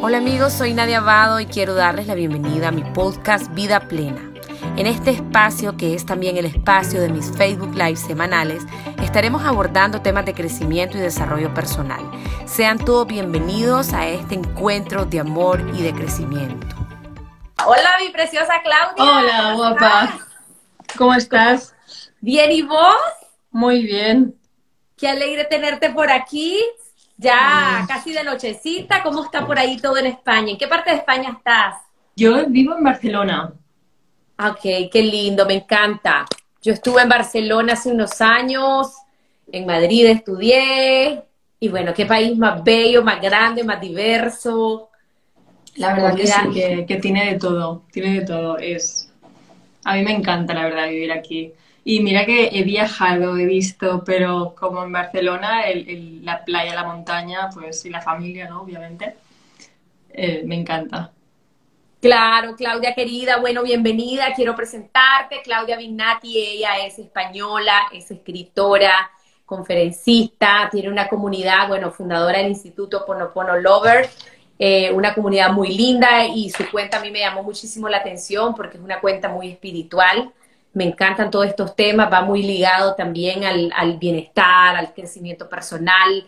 Hola amigos, soy Nadia Abado y quiero darles la bienvenida a mi podcast Vida Plena. En este espacio, que es también el espacio de mis Facebook Live semanales, estaremos abordando temas de crecimiento y desarrollo personal. Sean todos bienvenidos a este encuentro de amor y de crecimiento. Hola, mi preciosa Claudia. Hola, guapa. ¿Cómo estás? Bien, ¿y vos? Muy bien. Qué alegre tenerte por aquí. Ya casi de nochecita. ¿Cómo está por ahí todo en España? ¿En qué parte de España estás? Yo vivo en Barcelona. Ok, qué lindo, me encanta. Yo estuve en Barcelona hace unos años, en Madrid estudié, y bueno, qué país más bello, más grande, más diverso. La verdad que sí, que, que tiene de todo, tiene de todo. Es, a mí me encanta, la verdad, vivir aquí. Y mira que he viajado, he visto, pero como en Barcelona, el, la playa, la montaña, pues y la familia, ¿no? Obviamente, eh, me encanta. Claro, Claudia querida, bueno, bienvenida. Quiero presentarte. Claudia Vignati, ella es española, es escritora, conferencista, tiene una comunidad, bueno, fundadora del Instituto Ponopono Lover, eh, una comunidad muy linda y su cuenta a mí me llamó muchísimo la atención porque es una cuenta muy espiritual me encantan todos estos temas, va muy ligado también al, bienestar, al crecimiento personal.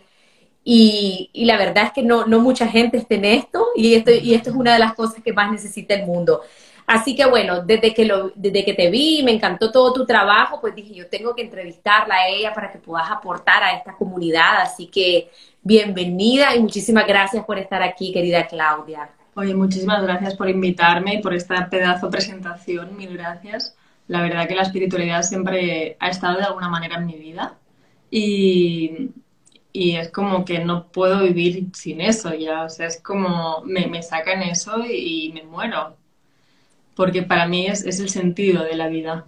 Y, la verdad es que no, no mucha gente está en esto y, esto y esto es una de las cosas que más necesita el mundo. Así que bueno, desde que, lo, desde que te vi, me encantó todo tu trabajo, pues dije, yo tengo que entrevistarla a ella para que puedas aportar a esta comunidad. Así que bienvenida y muchísimas gracias por estar aquí, querida Claudia. Oye, muchísimas gracias por invitarme y por esta pedazo presentación. Mil gracias la verdad que la espiritualidad siempre ha estado de alguna manera en mi vida y, es como que no puedo vivir sin eso ya, o sea, es como me, me sacan eso y, me muero, porque para mí es, el sentido de la vida.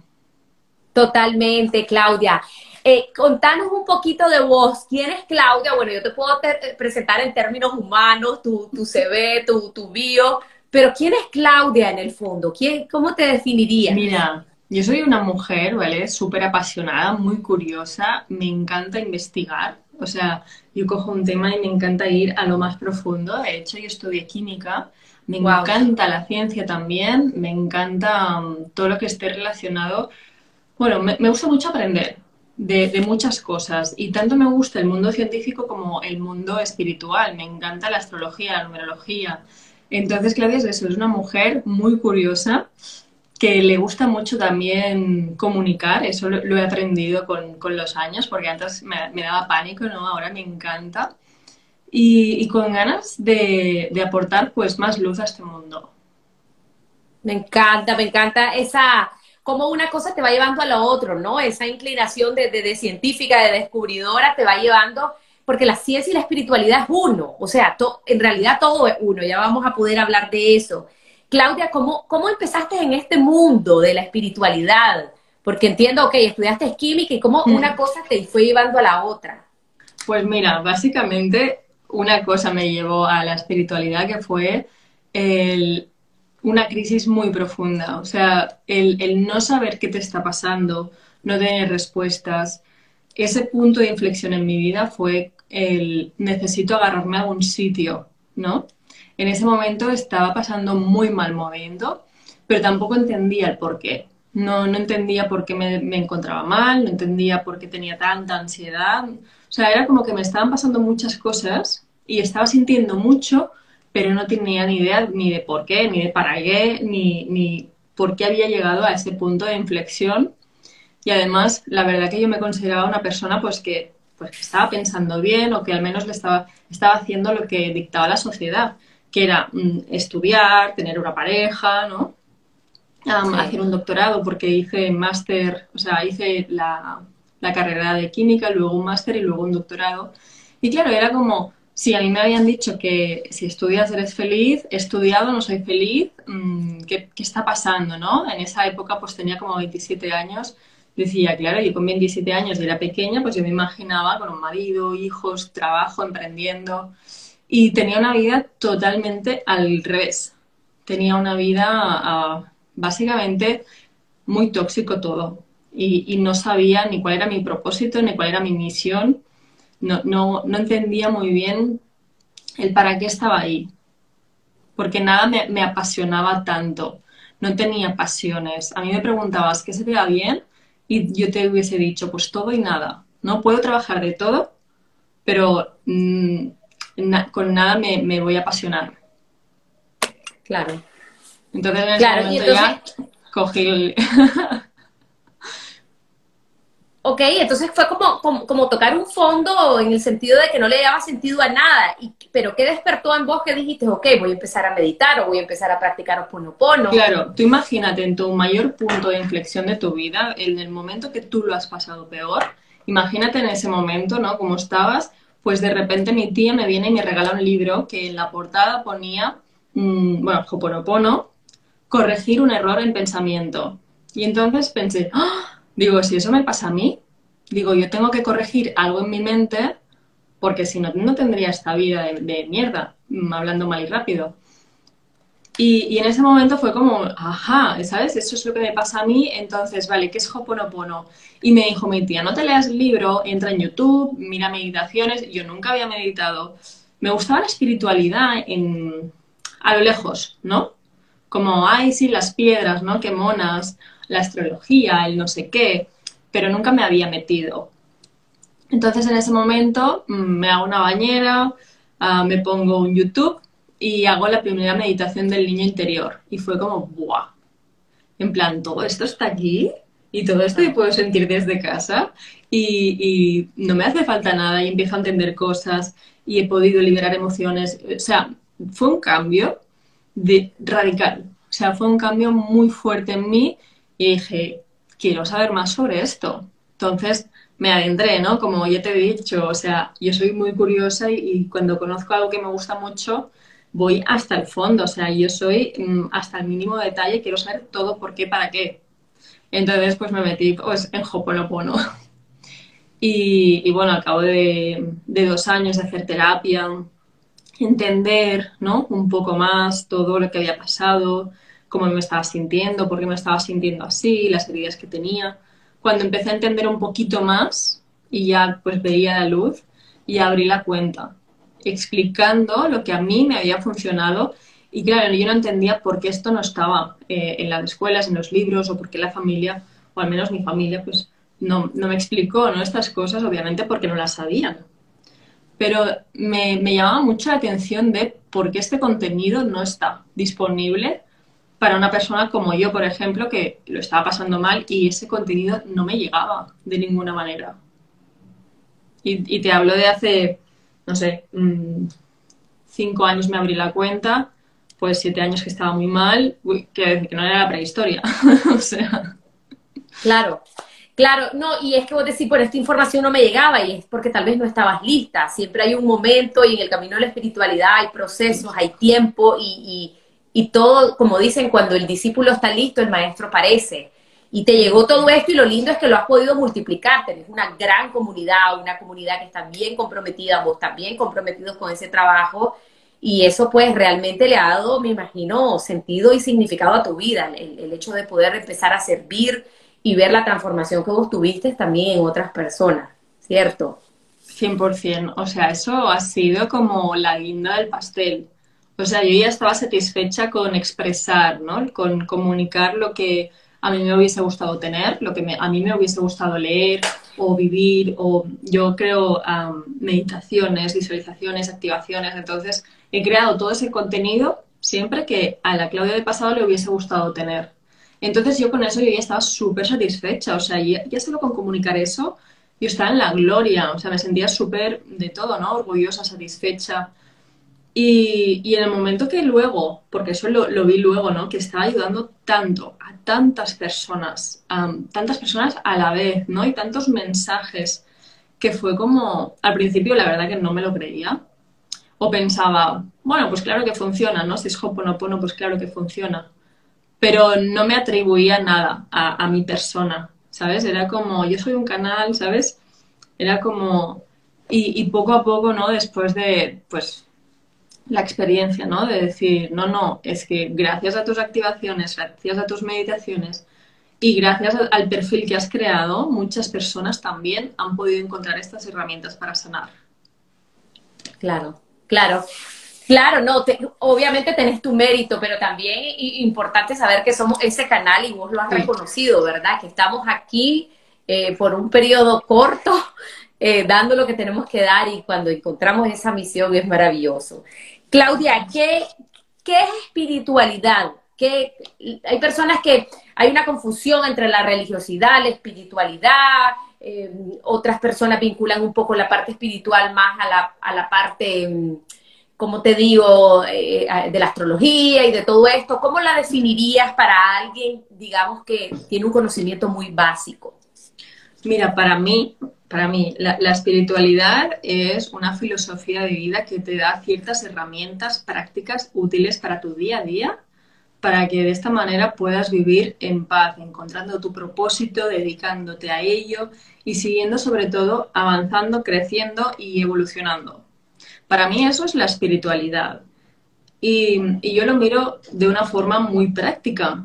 Totalmente, Claudia. Eh, contanos un poquito de vos. ¿Quién es Claudia? Bueno, yo te puedo presentar en términos humanos, tu, tu CV, tu, tu bio, pero ¿quién es Claudia en el fondo? ¿Quién, ¿Cómo te definirías? Mira, yo soy una mujer, ¿vale? Súper apasionada, muy curiosa, me encanta investigar. O sea, yo cojo un tema y me encanta ir a lo más profundo. De hecho, yo estudié química, me encanta la ciencia también, me encanta um, todo lo que esté relacionado. Bueno, me, gusta mucho aprender de, de, muchas cosas y tanto me gusta el mundo científico como el mundo espiritual. Me encanta la astrología, la numerología. Entonces, Claudia es eso, es una mujer muy curiosa que le gusta mucho también comunicar, eso lo, he aprendido con, los años, porque antes me, daba pánico, ¿no? Ahora me encanta. Y, con ganas de, aportar pues más luz a este mundo. Me encanta, me encanta esa, como una cosa te va llevando a lo otro, ¿no? Esa inclinación de, de, científica, de descubridora, te va llevando, porque la ciencia y la espiritualidad es uno, o sea, en realidad todo es uno, ya vamos a poder hablar de eso. Claudia, ¿cómo, ¿cómo empezaste en este mundo de la espiritualidad? Porque entiendo, ok, estudiaste química y cómo una mm. cosa te fue llevando a la otra. Pues mira, básicamente una cosa me llevó a la espiritualidad que fue una crisis muy profunda. O sea, el, el, no saber qué te está pasando, no tener respuestas. Ese punto de inflexión en mi vida fue el necesito agarrarme a algún sitio, ¿no? En ese momento estaba pasando muy mal momento, pero tampoco entendía el por qué. No, no entendía por qué me, encontraba mal, no entendía por qué tenía tanta ansiedad. O sea, era como que me estaban pasando muchas cosas y estaba sintiendo mucho, pero no tenía ni idea ni de por qué, ni de para qué, ni, ni por qué había llegado a ese punto de inflexión. Y además, la verdad que yo me consideraba una persona pues que, pues estaba pensando bien o que al menos le estaba, estaba haciendo lo que dictaba la sociedad que era mm, estudiar, tener una pareja, ¿no? Hacer un doctorado porque hice máster, o sea, hice la, carrera de química, luego un máster y luego un doctorado. Y claro, era como, si a mí me habían dicho que si estudias eres feliz, he estudiado, no soy feliz, mm, ¿qué, ¿qué, está pasando, no? En esa época pues tenía como 27 años, decía, claro, yo con 27 años y era pequeña, pues yo me imaginaba con un marido, hijos, trabajo, emprendiendo. Y tenía una vida totalmente al revés. Tenía una vida ah, básicamente muy tóxico todo. Y, no sabía ni cuál era mi propósito, ni cuál era mi misión. No, no, no entendía muy bien el para qué estaba ahí. porque nada me, apasionaba tanto. No tenía pasiones. A mí me preguntabas qué se te da bien y yo te hubiese dicho, pues todo y nada. No puedo trabajar de todo, pero con nada me, voy a apasionar. Claro. Entonces en ese momento ya cogí el... Ok, entonces fue como, como, tocar un fondo en el sentido de que no le daba sentido a nada, y, pero ¿qué despertó en vos que dijiste, ok, voy a empezar a meditar o voy a empezar a practicar Oponopono? Claro, tú imagínate en tu mayor punto de inflexión de tu vida, en el momento que tú lo has pasado peor, imagínate en ese momento, ¿no? Como estabas, pues de repente mi tía me viene y me regala un libro que en la portada ponía, mmm, bueno, Hoponopono, corregir un error en pensamiento. Y entonces pensé, ¡ah! Digo, si eso me pasa a mí, digo, yo tengo que corregir algo en mi mente porque si no, no tendría esta vida de, mierda, mm, hablando mal y rápido. Y, en ese momento fue como, ajá, ¿sabes? Eso es lo que me pasa a mí, entonces, vale, ¿qué es Hoponopono? Y me dijo mi tía, no te leas el libro, entra en YouTube, mira meditaciones. Yo nunca había meditado. Me gustaba la espiritualidad en, a lo lejos, ¿no? Como, ay, sí, las piedras, ¿no? Qué monas la astrología, el no sé qué, pero nunca me había metido. Entonces en ese momento mm, me hago una bañera, ah, me pongo un YouTube y hago la primera meditación del niño interior. Y fue como, ¡buah! En plan, todo esto está aquí y todo esto yo puedo sentir desde casa y, no me hace falta nada y empiezo a entender cosas y he podido liberar emociones. O sea, fue un cambio radical. O sea, fue un cambio muy fuerte en mí y dije, quiero saber más sobre esto. Entonces me adentré, ¿no? Como ya te he dicho, o sea, yo soy muy curiosa y, cuando conozco algo que me gusta mucho, voy hasta el fondo, o sea, yo soy mm, hasta el mínimo detalle, quiero saber todo por qué, para qué. Entonces, pues me metí pues, en Hoponopono. Y, y bueno, al cabo de, de, dos años de hacer terapia, entender, ¿no? Un poco más todo lo que había pasado, cómo me estaba sintiendo, por qué me estaba sintiendo así, las heridas que tenía. Cuando empecé a entender un poquito más y ya pues veía la luz, y abrí la cuenta, explicando lo que a mí me había funcionado. Y claro, yo no entendía por qué esto no estaba eh, en las escuelas, en los libros, o por qué la familia, o al menos mi familia, pues no, no me explicó ¿no? estas cosas, obviamente porque no las sabían. Pero me, me llamaba mucho la atención de por qué este contenido no está disponible para una persona como yo, por ejemplo, que lo estaba pasando mal y ese contenido no me llegaba de ninguna manera. Y, te hablo de hace, no sé, mm, cinco años me abrí la cuenta, pues siete años que estaba muy mal, que, que no era la prehistoria. o sea. Claro. Claro, no, y es que vos decís, por esta información no me llegaba y es porque tal vez no estabas lista. Siempre hay un momento y en el camino de la espiritualidad hay procesos, hay tiempo y y todo, como dicen, cuando el discípulo está listo, el maestro parece. Y te llegó todo esto y lo lindo es que lo has podido multiplicar. Tenés una gran comunidad, una comunidad que está bien comprometida, vos también comprometidos con ese trabajo. Y eso pues realmente le ha dado, me imagino, sentido y significado a tu vida. El, hecho de poder empezar a servir y ver la transformación que vos tuviste también en otras personas, ¿cierto? 100%. O sea, eso ha sido como la guinda del pastel. O sea, yo ya estaba satisfecha con expresar, ¿no? Con comunicar lo que a mí me hubiese gustado tener, lo que a mí me hubiese gustado leer o vivir, o yo creo meditaciones, visualizaciones, activaciones. Entonces, he creado todo ese contenido siempre que a la Claudia de pasado le hubiese gustado tener. Entonces, yo con eso yo ya estaba súper satisfecha. O sea, ya, ya solo con comunicar eso, yo estaba en la gloria. O sea, me sentía súper de todo, ¿no? Orgullosa, satisfecha. Y, en el momento que luego, porque eso lo, vi luego, ¿no? Que estaba ayudando tanto a tantas personas, a tantas personas a la vez, ¿no? Y tantos mensajes que fue como, al principio la verdad que no me lo creía. O pensaba, bueno, pues claro que funciona, ¿no? Si es Hoponopono, pues claro que funciona. Pero no me atribuía nada a, a mi persona, ¿sabes? Era como, yo soy un canal, ¿sabes? Era como, y, y poco a poco, ¿no? Después de, pues, la experiencia, ¿no? De decir, no, no, es que gracias a tus activaciones, gracias a tus meditaciones y gracias al perfil que has creado, muchas personas también han podido encontrar estas herramientas para sanar. Claro, claro. Claro, no, obviamente tenés tu mérito, pero también es importante saber que somos ese canal y vos lo has reconocido, ¿verdad? Que estamos aquí eh, por un periodo corto, eh, dando lo que tenemos que dar y cuando encontramos esa misión es maravilloso. Claudia, ¿qué, es espiritualidad? ¿Qué, hay personas que hay una confusión entre la religiosidad, la espiritualidad, eh, otras personas vinculan un poco la parte espiritual más a la, a la parte mm, como te digo, eh, de la astrología y de todo esto, ¿cómo la definirías para alguien, digamos, que tiene un conocimiento muy básico? Mira, para mí, para mí, la, espiritualidad es una filosofía de vida que te da ciertas herramientas prácticas útiles para tu día a día, para que de esta manera puedas vivir en paz, encontrando tu propósito, dedicándote a ello y siguiendo sobre todo avanzando, creciendo y evolucionando. Para mí eso es la espiritualidad. Y, yo lo miro de una forma muy práctica.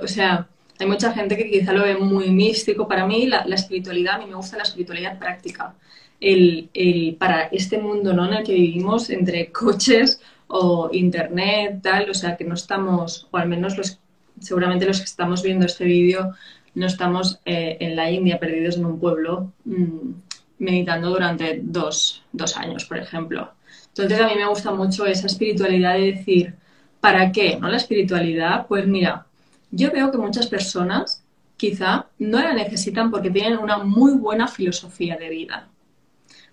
o sea, hay mucha gente que quizá lo ve muy místico. Para mí la, espiritualidad, a mí me gusta la espiritualidad práctica. El, para este mundo ¿no? en el que vivimos, entre coches o internet, tal, o sea, que no estamos, o al menos los, seguramente los que estamos viendo este vídeo, no estamos eh, en la India perdidos en un pueblo mm, meditando durante dos, dos años, por ejemplo. Entonces a mí me gusta mucho esa espiritualidad de decir, ¿para qué? ¿No? La espiritualidad, pues mira, yo veo que muchas personas quizá no la necesitan porque tienen una muy buena filosofía de vida.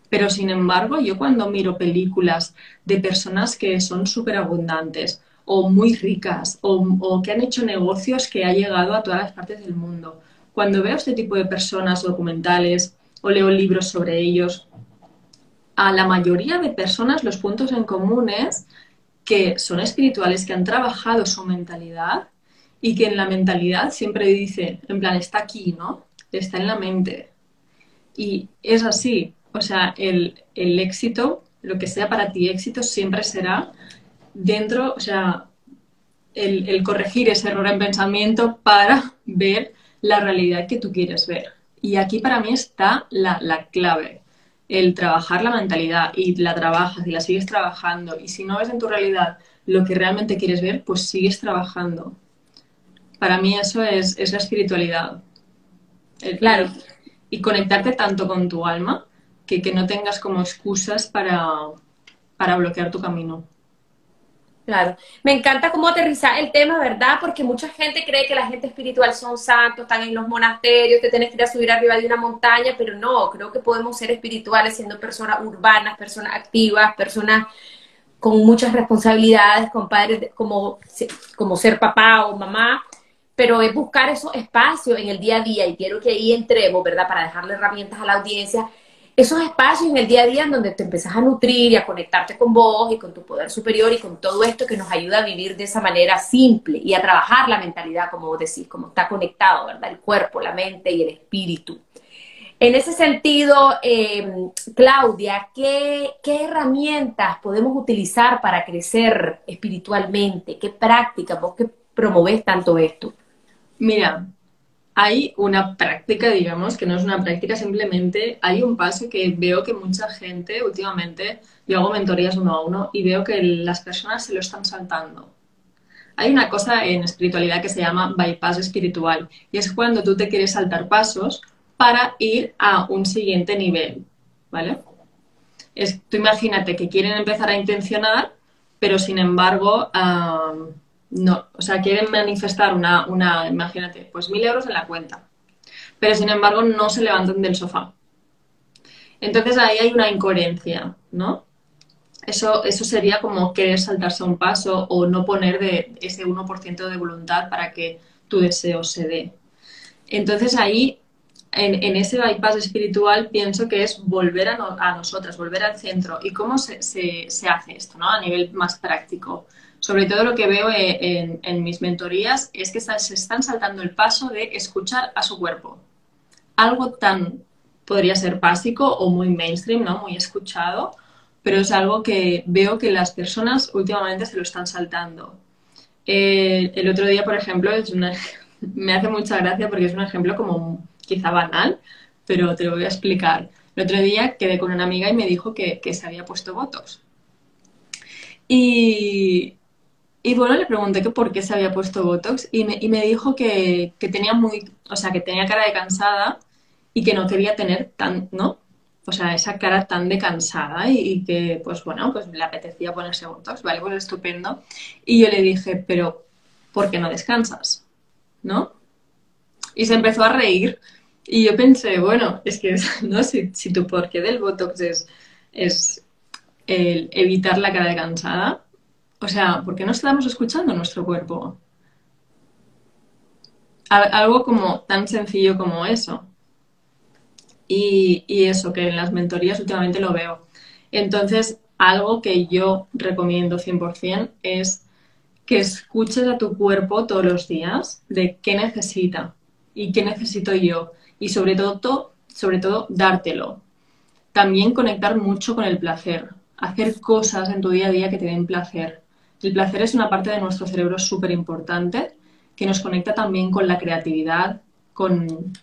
Pero sin embargo, yo cuando miro películas de personas que son súper abundantes o muy ricas o, que han hecho negocios que ha llegado a todas las partes del mundo, cuando veo este tipo de personas documentales o leo libros sobre ellos, a la mayoría de personas los puntos en común es que son espirituales, que han trabajado su mentalidad y que en la mentalidad siempre dice, en plan, está aquí, ¿no? Está en la mente. Y es así. O sea, el, éxito, lo que sea para ti éxito, siempre será dentro, o sea, el, corregir ese error en pensamiento para ver la realidad que tú quieres ver. Y aquí para mí está la, la clave el trabajar la mentalidad y la trabajas y la sigues trabajando y si no ves en tu realidad lo que realmente quieres ver, pues sigues trabajando. Para mí eso es, la espiritualidad. claro. Y, conectarte tanto con tu alma que, que no tengas como excusas para, para bloquear tu camino. Claro, me encanta cómo aterrizar el tema, ¿verdad? Porque mucha gente cree que la gente espiritual son santos, están en los monasterios, te tienes que ir a subir arriba de una montaña, pero no, creo que podemos ser espirituales siendo personas urbanas, personas activas, personas con muchas responsabilidades, con padres como, como ser papá o mamá, pero es buscar esos espacios en el día a día y quiero que ahí entremos, ¿verdad? Para dejarle herramientas a la audiencia esos espacios en el día a día en donde te empezás a nutrir y a conectarte con vos y con tu poder superior y con todo esto que nos ayuda a vivir de esa manera simple y a trabajar la mentalidad, como vos decís, como está conectado, ¿verdad? El cuerpo, la mente y el espíritu. En ese sentido, em, Claudia, ¿qué, ¿qué, herramientas podemos utilizar para crecer espiritualmente? ¿Qué prácticas vos que promovés tanto esto? Mira, hay una práctica, digamos, que no es una práctica, simplemente hay un paso que veo que mucha gente últimamente, yo hago mentorías uno a uno y veo que las personas se lo están saltando. Hay una cosa en espiritualidad que se llama bypass espiritual y es cuando tú te quieres saltar pasos para ir a un siguiente nivel, ¿vale? Es, tú imagínate que quieren empezar a intencionar, pero sin embargo no, o sea, quieren manifestar una, una, imagínate, pues mil euros en la cuenta, pero sin embargo no se levantan del sofá. Entonces ahí hay una incoherencia, ¿no? Eso, eso sería como querer saltarse un paso o no poner de ese 1% de voluntad para que tu deseo se dé. Entonces ahí, en, ese bypass espiritual, pienso que es volver a, a nosotras, volver al centro. ¿Y cómo se, se, se hace esto, ¿no? A nivel más práctico sobre todo lo que veo eh, en, mis mentorías es que se están saltando el paso de escuchar a su cuerpo. Algo tan, podría ser básico o muy mainstream, ¿no? Muy escuchado, pero es algo que veo que las personas últimamente se lo están saltando. Eh, el otro día, por ejemplo, es me hace mucha gracia porque es un ejemplo como quizá banal, pero te lo voy a explicar. El otro día quedé con una amiga y me dijo que, que se había puesto votos Y, y bueno, le pregunté que por qué se había puesto Botox y me, y me dijo que, que, tenía muy, o sea, que tenía cara de cansada y que no quería tener tan, ¿no? O sea, esa cara tan de cansada y, y, que, pues bueno, pues le apetecía ponerse Botox, ¿vale? Pues estupendo. Y yo le dije, pero ¿por qué no descansas? ¿No? Y se empezó a reír. Y yo pensé, bueno, es que, ¿no? Si, si tu porqué del Botox es, es el evitar la cara de cansada, o sea, ¿por qué no estamos escuchando nuestro cuerpo? Algo como tan sencillo como eso. Y, eso, que en las mentorías últimamente lo veo. Entonces, algo que yo recomiendo 100% es que escuches a tu cuerpo todos los días de qué necesita y qué necesito yo. Y sobre todo, sobre todo, dártelo. También conectar mucho con el placer. Hacer cosas en tu día a día que te den placer. El placer es una parte de nuestro cerebro súper importante que nos conecta también con la creatividad, con,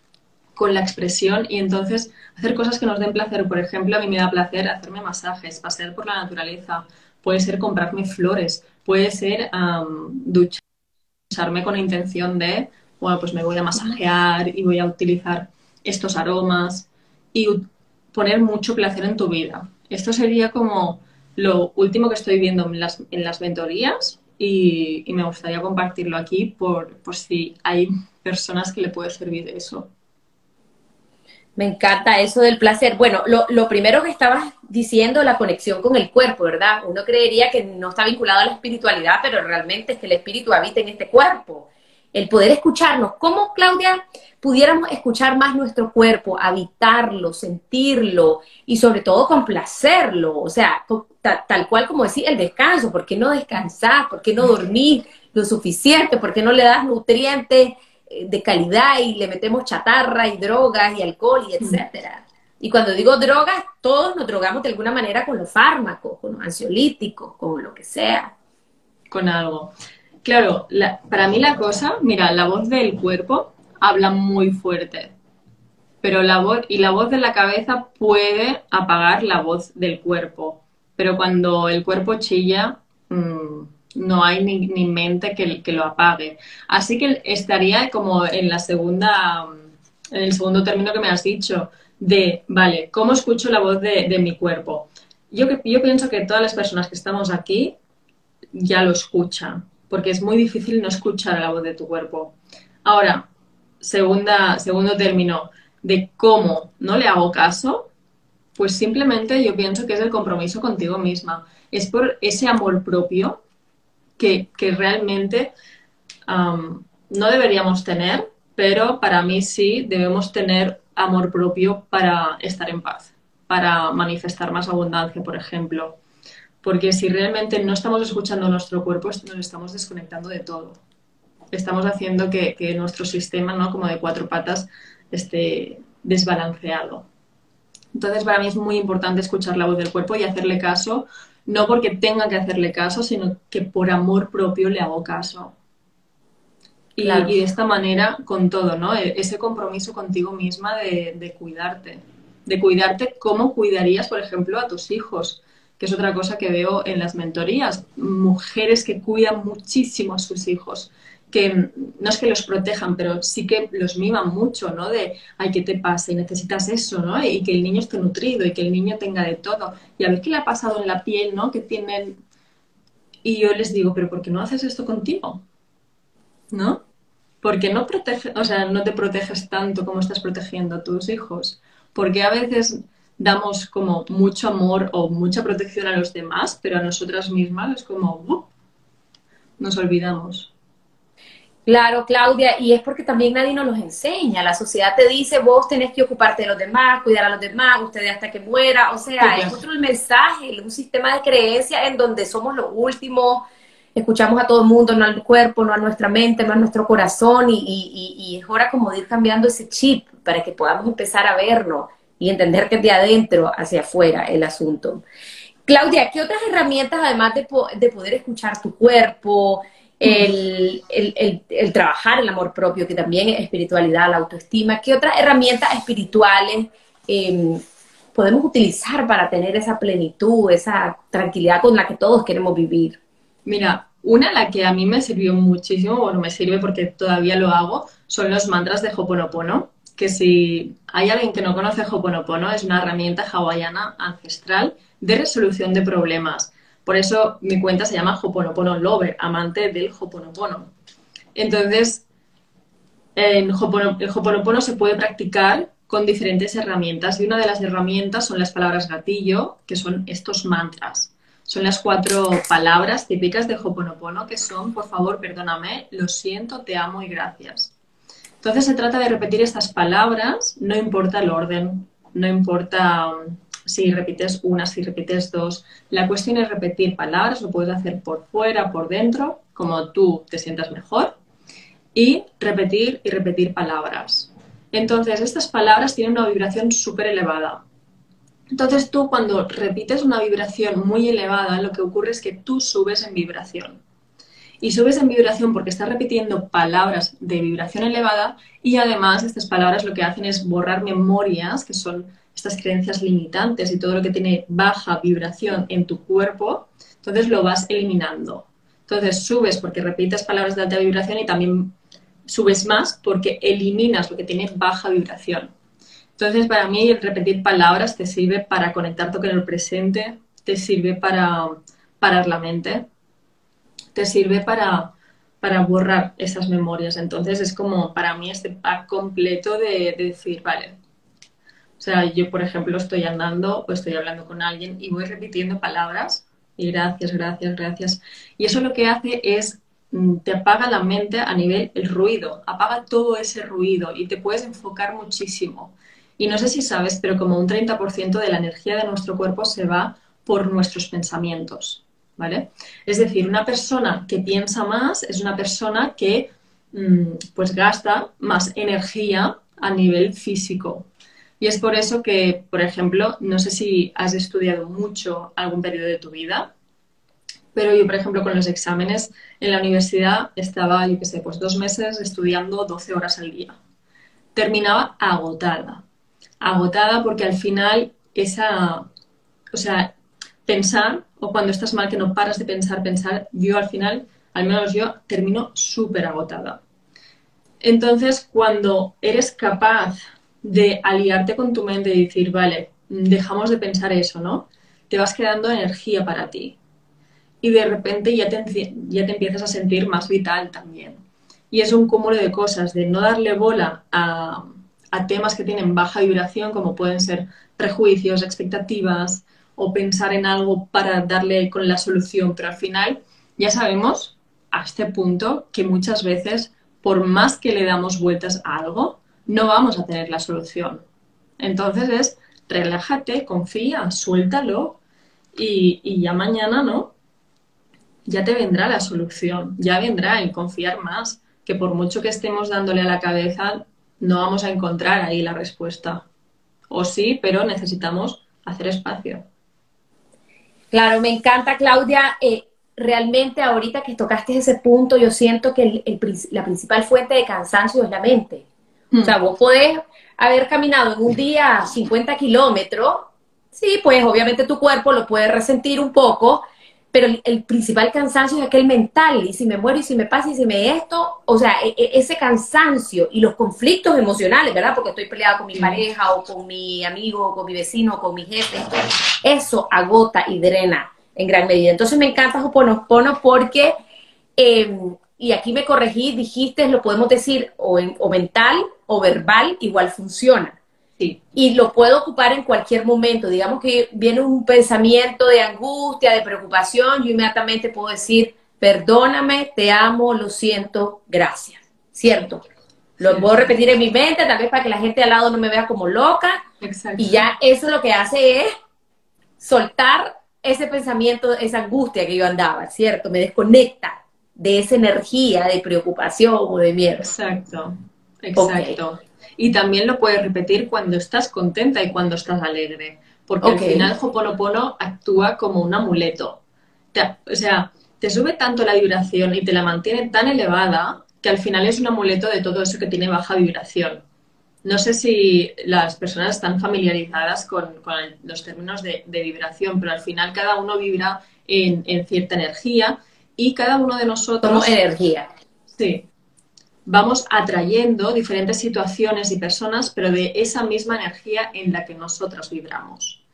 con, la expresión y entonces hacer cosas que nos den placer. Por ejemplo, a mí me da placer hacerme masajes, pasear por la naturaleza, puede ser comprarme flores, puede ser um, ducharme con intención de, bueno, pues me voy a masajear y voy a utilizar estos aromas y poner mucho placer en tu vida. Esto sería como lo último que estoy viendo en las, en las mentorías y, y, me gustaría compartirlo aquí por, por si hay personas que le puede servir eso. Me encanta eso del placer. Bueno, lo, lo, primero que estabas diciendo, la conexión con el cuerpo, ¿verdad? Uno creería que no está vinculado a la espiritualidad, pero realmente es que el espíritu habita en este cuerpo. El poder escucharnos. ¿Cómo, Claudia, pudiéramos escuchar más nuestro cuerpo, habitarlo, sentirlo y sobre todo complacerlo? O sea, tal, cual como decir el descanso. ¿Por qué no descansar? ¿Por qué no dormir lo suficiente? ¿Por qué no le das nutrientes? de calidad y le metemos chatarra y drogas y alcohol y etcétera. Y cuando digo drogas, todos nos drogamos de alguna manera con los fármacos, con los ansiolíticos, con lo que sea. Con algo. Claro, para mí la cosa, mira, la voz del cuerpo habla muy fuerte, pero la voz y la voz de la cabeza puede apagar la voz del cuerpo, pero cuando el cuerpo chilla, mmm, no hay ni, ni mente que, que, lo apague. Así que estaría como en la segunda, en el segundo término que me has dicho, de, vale, ¿cómo escucho la voz de, de mi cuerpo? Yo, yo pienso que todas las personas que estamos aquí ya lo escuchan, porque es muy difícil no escuchar la voz de tu cuerpo. Ahora, segunda, segundo término, de cómo no le hago caso, pues simplemente yo pienso que es el compromiso contigo misma. Es por ese amor propio que, realmente um, no deberíamos tener, pero para mí sí debemos tener amor propio para estar en paz, para manifestar más abundancia, por ejemplo. Porque si realmente no estamos escuchando nuestro cuerpo, nos estamos desconectando de todo. Estamos haciendo que, que nuestro sistema, ¿no? como de cuatro patas, esté desbalanceado. Entonces, para mí es muy importante escuchar la voz del cuerpo y hacerle caso no porque tenga que hacerle caso, sino que por amor propio le hago caso. Y, claro. y de esta manera, con todo, ¿no? E, ese compromiso contigo misma de, de, cuidarte. De cuidarte como cuidarías, por ejemplo, a tus hijos, que es otra cosa que veo en las mentorías. Mujeres que cuidan muchísimo a sus hijos, que no es que los protejan, pero sí que los miman mucho, ¿no? De, ay, ¿qué te pasa? Y necesitas eso, ¿no? Y que el niño esté nutrido y que el niño tenga de todo. Y a ver qué le ha pasado en la piel, ¿no? Que tienen... Y yo les digo, pero ¿por qué no haces esto contigo? ¿No? Porque no protege, o sea, no te proteges tanto como estás protegiendo a tus hijos. Porque a veces damos como mucho amor o mucha protección a los demás, pero a nosotras mismas es como, uh, nos olvidamos. Claro, Claudia, y es porque también nadie nos los enseña. La sociedad te dice, vos tenés que ocuparte de los demás, cuidar a los demás, ustedes hasta que muera. O sea, es otro el mensaje, un sistema de creencia en donde somos los últimos, escuchamos a todo el mundo, no al cuerpo, no a nuestra mente, no a nuestro corazón, y, y, y es hora como de ir cambiando ese chip para que podamos empezar a vernos y entender que de adentro hacia afuera el asunto. Claudia, ¿qué otras herramientas, además de, de poder escuchar tu cuerpo, el, el, el, trabajar el amor propio, que también es espiritualidad, la autoestima. ¿Qué otras herramientas espirituales eh, podemos utilizar para tener esa plenitud, esa tranquilidad con la que todos queremos vivir? Mira, una la que a mí me sirvió muchísimo, bueno, me sirve porque todavía lo hago, son los mantras de Hoponopono, que si hay alguien que no conoce Hoponopono, es una herramienta hawaiana ancestral de resolución de problemas. Por eso mi cuenta se llama Hoponopono Lover, amante del Hoponopono. Entonces, en el Hoponopono se puede practicar con diferentes herramientas y una de las herramientas son las palabras gatillo, que son estos mantras. Son las cuatro palabras típicas de Hoponopono que son, por favor, perdóname, lo siento, te amo y gracias. Entonces se trata de repetir estas palabras, no importa el orden, no importa um, si repites una, si repites dos. La cuestión es repetir palabras, lo puedes hacer por fuera, por dentro, como tú te sientas mejor y repetir y repetir palabras. Entonces, estas palabras tienen una vibración súper elevada. Entonces, tú cuando repites una vibración muy elevada, lo que ocurre es que tú subes en vibración. Y subes en vibración porque estás repitiendo palabras de vibración elevada y además estas palabras lo que hacen es borrar memorias, que son estas creencias limitantes y todo lo que tiene baja vibración en tu cuerpo, entonces lo vas eliminando. Entonces subes porque repites palabras de alta vibración y también subes más porque eliminas lo que tiene baja vibración. Entonces, para mí, repetir palabras te sirve para conectarte con el presente, te sirve para parar la mente, te sirve para, para borrar esas memorias. Entonces, es como para mí este pack completo de, de decir, vale, o sea, yo, por ejemplo, estoy andando o estoy hablando con alguien y voy repitiendo palabras y gracias, gracias, gracias. Y eso lo que hace es Mm, te apaga la mente a nivel el ruido, apaga todo ese ruido y te puedes enfocar muchísimo. Y no sé si sabes, pero como un 30% de la energía de nuestro cuerpo se va por nuestros pensamientos, ¿vale? Es decir, una persona que piensa más es una persona que mm, pues gasta más energía a nivel físico. Y es por eso que, por ejemplo, no sé si has estudiado mucho algún periodo de tu vida, pero yo, por ejemplo, con los exámenes en la universidad estaba, yo qué sé, pues dos meses estudiando 12 horas al día. Terminaba agotada. Agotada porque al final esa, o sea, pensar, o cuando estás mal que no paras de pensar, pensar, yo al final, al menos yo, termino súper agotada. Entonces, cuando eres capaz de aliarte con tu mente y decir, vale, dejamos de pensar eso, ¿no? Te vas quedando energía para ti y de repente ya te, ya te empiezas a sentir más vital también. Y es un cúmulo de cosas, de no darle bola a, a temas que tienen baja vibración, como pueden ser prejuicios, expectativas o pensar en algo para darle con la solución, pero al final ya sabemos a este punto que muchas veces, por más que le damos vueltas a algo, no vamos a tener la solución. Entonces es relájate, confía, suéltalo y, y ya mañana, ¿no? ya te vendrá la solución, ya vendrá el confiar más, que por mucho que estemos dándole a la cabeza, no vamos a encontrar ahí la respuesta. O sí, pero necesitamos hacer espacio. Claro, me encanta, Claudia. Eh, realmente ahorita que tocaste ese punto, yo siento que la principal fuente de cansancio es la mente. O sea, mm. vos podés haber caminado en un día 50 kilómetros, sí, pues obviamente tu cuerpo lo puede resentir un poco, pero el, principal cansancio es aquel mental, y si me muero, y si me pasa, y si me esto, o sea, e, e, ese cansancio y los conflictos emocionales, ¿verdad? Porque estoy peleada con mi pareja, o con mi amigo, o con mi vecino, o con mi jefe, eso agota y drena en gran medida. Entonces me encanta Hoponopono porque, em, y aquí me corregí, dijiste, lo podemos decir o, o mental o verbal, igual funciona. Y lo puedo ocupar en cualquier momento. Digamos que viene un pensamiento de angustia, de preocupación, yo inmediatamente puedo decir, perdóname, te amo, lo siento, gracias. ¿Cierto? Lo puedo repetir en mi mente, tal vez para que la gente al lado no me vea como loca. Y ya eso lo que hace es soltar ese pensamiento, esa angustia que yo andaba, ¿cierto? Me desconecta de esa energía de preocupación o de miedo. Exacto, exacto. Y también lo puedes repetir cuando estás contenta y cuando estás alegre. Porque al final Hoponopono actúa como un amuleto. o sea, te sube tanto la vibración y te la mantiene tan elevada que al final es un amuleto de todo eso que tiene baja vibración. no sé si las personas están familiarizadas con, los términos de, vibración, pero al final cada uno vibra en, cierta energía y cada uno de nosotros... Como energía. Sí. Vamos atrayendo diferentes situaciones y personas, pero de esa misma energía en la que nosotros vibramos.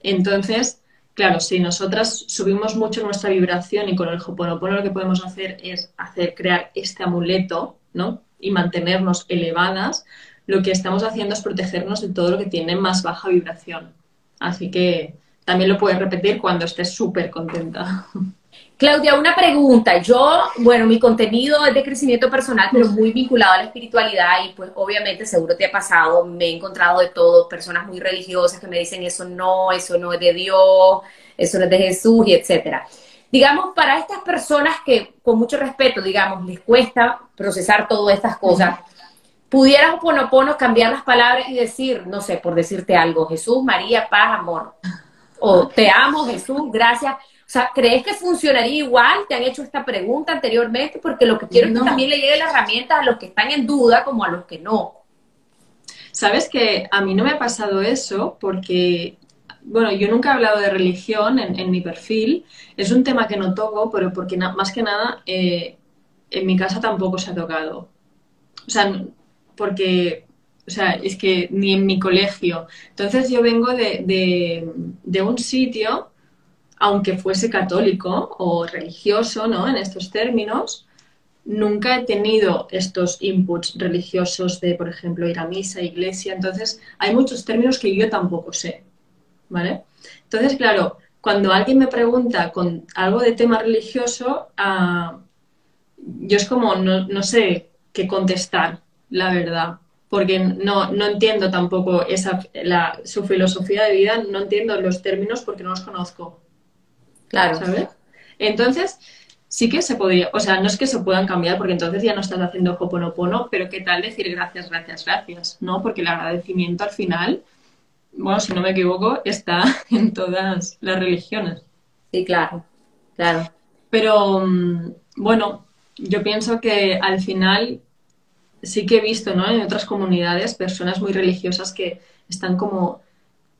Entonces, claro, si nosotras subimos mucho nuestra vibración y con el Hoponopono lo que podemos hacer es hacer crear este amuleto, ¿no? Y mantenernos elevadas, lo que estamos haciendo es protegernos de todo lo que tiene más baja vibración. Así que también lo puedes repetir cuando estés súper contenta. Claudia, una pregunta. Yo, bueno, mi contenido es de crecimiento personal, pero muy vinculado a la espiritualidad y pues obviamente seguro te ha pasado, me he encontrado de todo, personas muy religiosas que me dicen eso no, eso no es de Dios, eso no es de Jesús y etcétera. Digamos, para estas personas que con mucho respeto, digamos, les cuesta procesar todas estas cosas, pudieras Oponopono cambiar las palabras y decir, no sé, por decirte algo, Jesús, María, paz, amor. O te amo, Jesús, gracias. O sea, ¿crees que funcionaría igual? ¿Te han hecho esta pregunta anteriormente? Porque lo que quiero es que también le llegue la herramienta a los que están en duda como a los que no. Sabes que a mí no me ha pasado eso porque, bueno, yo nunca he hablado de religión en, mi perfil. Es un tema que no toco, pero porque más que nada eh, en mi casa tampoco se ha tocado. O sea, porque, o sea, es que ni en mi colegio. Entonces yo vengo de, un sitio, aunque fuese católico o religioso, ¿no? En estos términos, nunca he tenido estos inputs religiosos de, por ejemplo, ir a misa, iglesia. Entonces, hay muchos términos que yo tampoco sé, ¿vale? Entonces, claro, cuando alguien me pregunta con algo de tema religioso, ah, yo es como, no, no sé qué contestar, la verdad, porque no, no entiendo tampoco esa, su filosofía de vida, no entiendo los términos porque no los conozco. Claro. ¿Sabes? Entonces, sí que se podría, o sea, no es que se puedan cambiar porque entonces ya no estás haciendo hoponopono, pero ¿qué tal decir gracias, gracias, gracias? ¿No? Porque el agradecimiento al final, bueno, si no me equivoco, está en todas las religiones. Sí, claro, claro. Pero, mm, bueno, yo pienso que al final sí que he visto, ¿no? En otras comunidades, personas muy religiosas que están como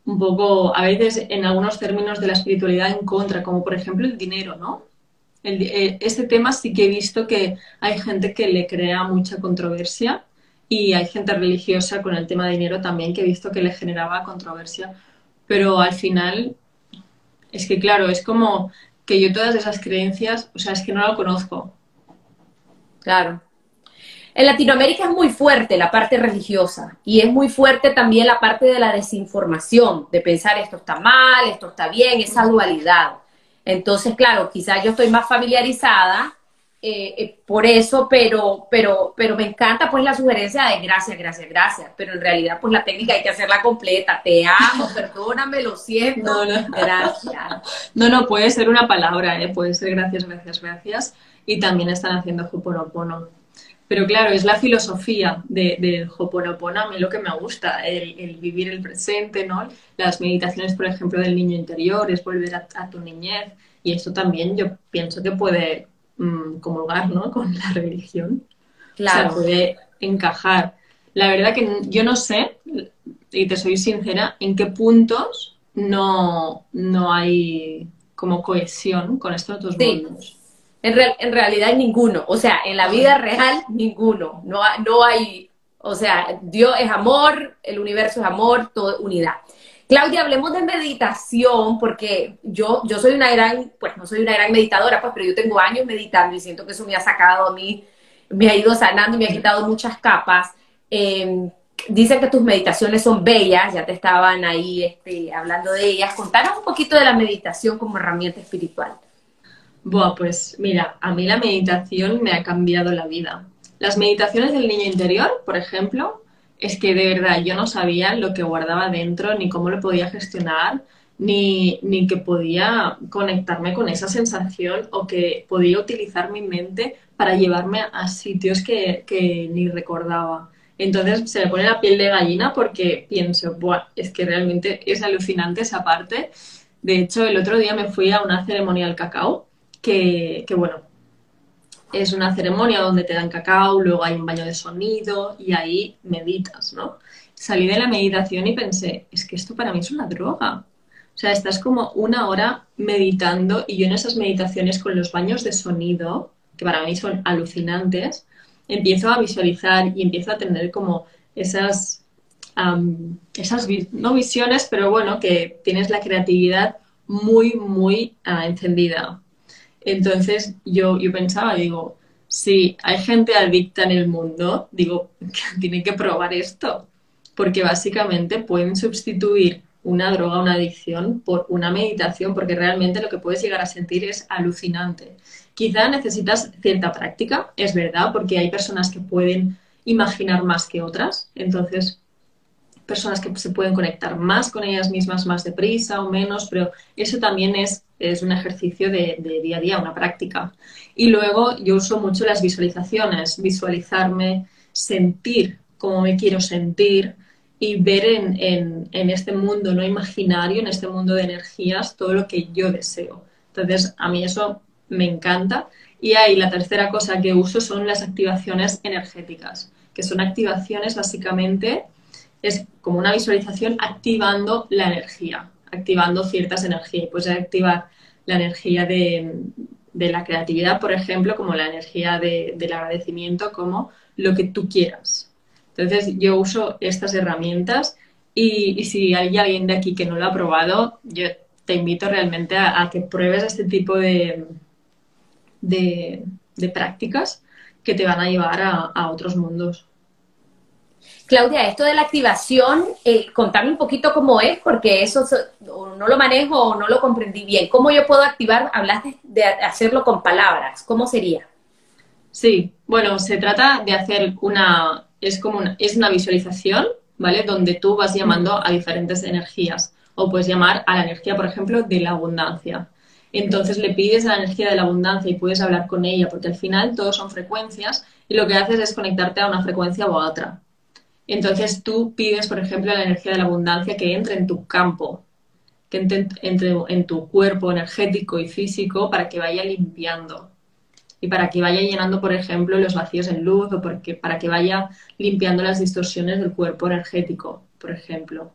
un poco, a veces en algunos términos de la espiritualidad en contra, como por ejemplo el dinero, ¿no? Eh, este tema sí que he visto que hay gente que le crea mucha controversia y hay gente religiosa con el tema de dinero también que he visto que le generaba controversia, pero al final es que claro, es como que yo todas esas creencias, o sea, es que no lo conozco. Claro. En Latinoamérica es muy fuerte la parte religiosa y es muy fuerte también la parte de la desinformación, de pensar esto está mal, esto está bien, esa dualidad. Entonces, claro, quizás yo estoy más familiarizada eh, eh, por eso, pero, pero, pero me encanta pues la sugerencia de gracias, gracias, gracias, pero en realidad pues la técnica hay que hacerla completa, te amo, perdóname, lo siento, gracias. No, no, puede ser una palabra, ¿eh? puede ser gracias, gracias, gracias, y también están haciendo Hoponopono. Pero claro, es la filosofía del de Hoponopono, a mí lo que me gusta, el, vivir el presente, ¿no? Las meditaciones, por ejemplo, del niño interior, es volver a, tu niñez, y eso también yo pienso que puede mm, comulgar, ¿no? Con la religión. Claro. O sea, puede encajar. La verdad que yo no sé, y te soy sincera, en qué puntos no, no hay como cohesión con estos dos mundos. En, realidad ninguno, o sea, en la vida real ninguno, no, no hay, o sea, Dios es amor, el universo es amor, todo unidad. Claudia, hablemos de meditación, porque yo, yo soy una gran, pues no soy una gran meditadora, pues, pero yo tengo años meditando y siento que eso me ha sacado a mí, me ha ido sanando y me ha quitado muchas capas. Em, dicen que tus meditaciones son bellas, ya te estaban ahí este, hablando de ellas. Contanos un poquito de la meditación como herramienta espiritual. Buah, pues mira, a mí la meditación me ha cambiado la vida. Las meditaciones del niño interior, por ejemplo, es que de verdad yo no sabía lo que guardaba dentro, ni cómo lo podía gestionar, ni, ni que podía conectarme con esa sensación o que podía utilizar mi mente para llevarme a sitios que, que ni recordaba. Entonces se me pone la piel de gallina porque pienso, Buah, es que realmente es alucinante esa parte. De hecho, el otro día me fui a una ceremonia al cacao que, bueno, es una ceremonia donde te dan cacao, luego hay un baño de sonido y ahí meditas, ¿no? Salí de la meditación y pensé, es que esto para mí es una droga. O sea, estás como una hora meditando y yo en esas meditaciones con los baños de sonido, que para mí son alucinantes, empiezo a visualizar y empiezo a tener como esas, esas no visiones, pero bueno, que tienes la creatividad muy, muy ah, encendida. Entonces yo, yo pensaba, digo, si hay gente adicta en el mundo, digo, tienen que probar esto, porque básicamente pueden sustituir una droga, una adicción por una meditación, porque realmente lo que puedes llegar a sentir es alucinante. Quizá necesitas cierta práctica, es verdad, porque hay personas que pueden imaginar más que otras, entonces personas que se pueden conectar más con ellas mismas más deprisa o menos, pero eso también es, es un ejercicio de, día a día, una práctica. Y luego yo uso mucho las visualizaciones, visualizarme, sentir cómo me quiero sentir y ver en, en este mundo no imaginario, en este mundo de energías, todo lo que yo deseo. Entonces, a mí eso me encanta. Y ahí la tercera cosa que uso son las activaciones energéticas, que son activaciones básicamente es como una visualización activando la energía, activando ciertas energías. Puedes activar la energía de, la creatividad, por ejemplo, como la energía del agradecimiento, como lo que tú quieras. Entonces, yo uso estas herramientas y, si hay alguien de aquí que no lo ha probado, yo te invito realmente a, que pruebes este tipo de, de, prácticas que te van a llevar a otros mundos. Claudia, esto de la activación, eh, contame un poquito cómo es, porque eso no lo manejo o no lo comprendí bien. ¿Cómo yo puedo activar? Hablaste de hacerlo con palabras. ¿Cómo sería? Sí, bueno, se trata de hacer una, es como una, es una visualización, ¿vale? Donde tú vas llamando a diferentes energías. O puedes llamar a la energía, por ejemplo, de la abundancia. Entonces le pides a la energía de la abundancia y puedes hablar con ella, porque al final todos son frecuencias y lo que haces es conectarte a una frecuencia o a otra. Entonces tú pides, por ejemplo, la energía de la abundancia que entre en tu campo, que entre, en tu cuerpo energético y físico para que vaya limpiando y para que vaya llenando, por ejemplo, los vacíos en luz o porque, para que vaya limpiando las distorsiones del cuerpo energético, por ejemplo.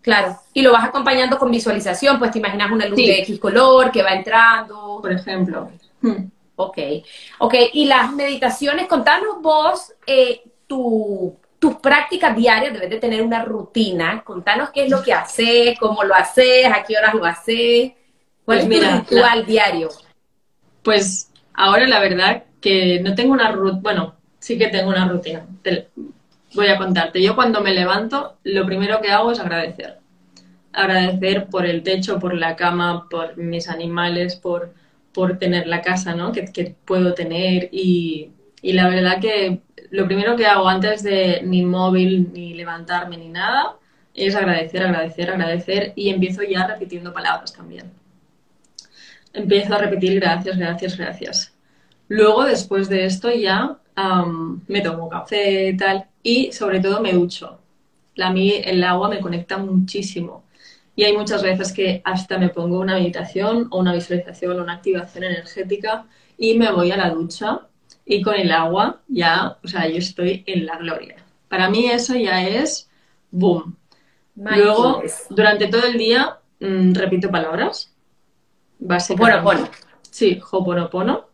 Claro, y lo vas acompañando con visualización, pues te imaginas una luz de X color que va entrando. Por ejemplo. Hmm. Ok, ok, y las meditaciones, contanos vos eh, tu tus prácticas diarias debes de tener una rutina. Contanos qué es lo que haces, cómo lo haces, a qué horas lo haces. ¿Cuál pues es tu ritual diario? Pues ahora la verdad que no tengo una rutina, bueno, sí que tengo una rutina. voy a contarte. Yo cuando me levanto, lo primero que hago es agradecer. Agradecer por el techo, por la cama, por mis animales, por, por tener la casa ¿no? que, que puedo tener y, y la verdad que lo primero que hago antes de ni móvil, ni levantarme, ni nada, es agradecer, agradecer, agradecer y empiezo ya repitiendo palabras también. Empiezo a repetir gracias, gracias, gracias. Luego, después de esto, ya me tomo café tal y sobre todo me ducho. A mí el agua me conecta muchísimo. Y hay muchas veces que hasta me pongo una meditación o una visualización o una activación energética y me voy a la ducha y con el agua ya, o sea, yo estoy en la gloria. Para mí eso ya es boom. Luego, durante todo el día, mm, repito palabras. Básicamente. Hoponopono. Sí, hoponopono.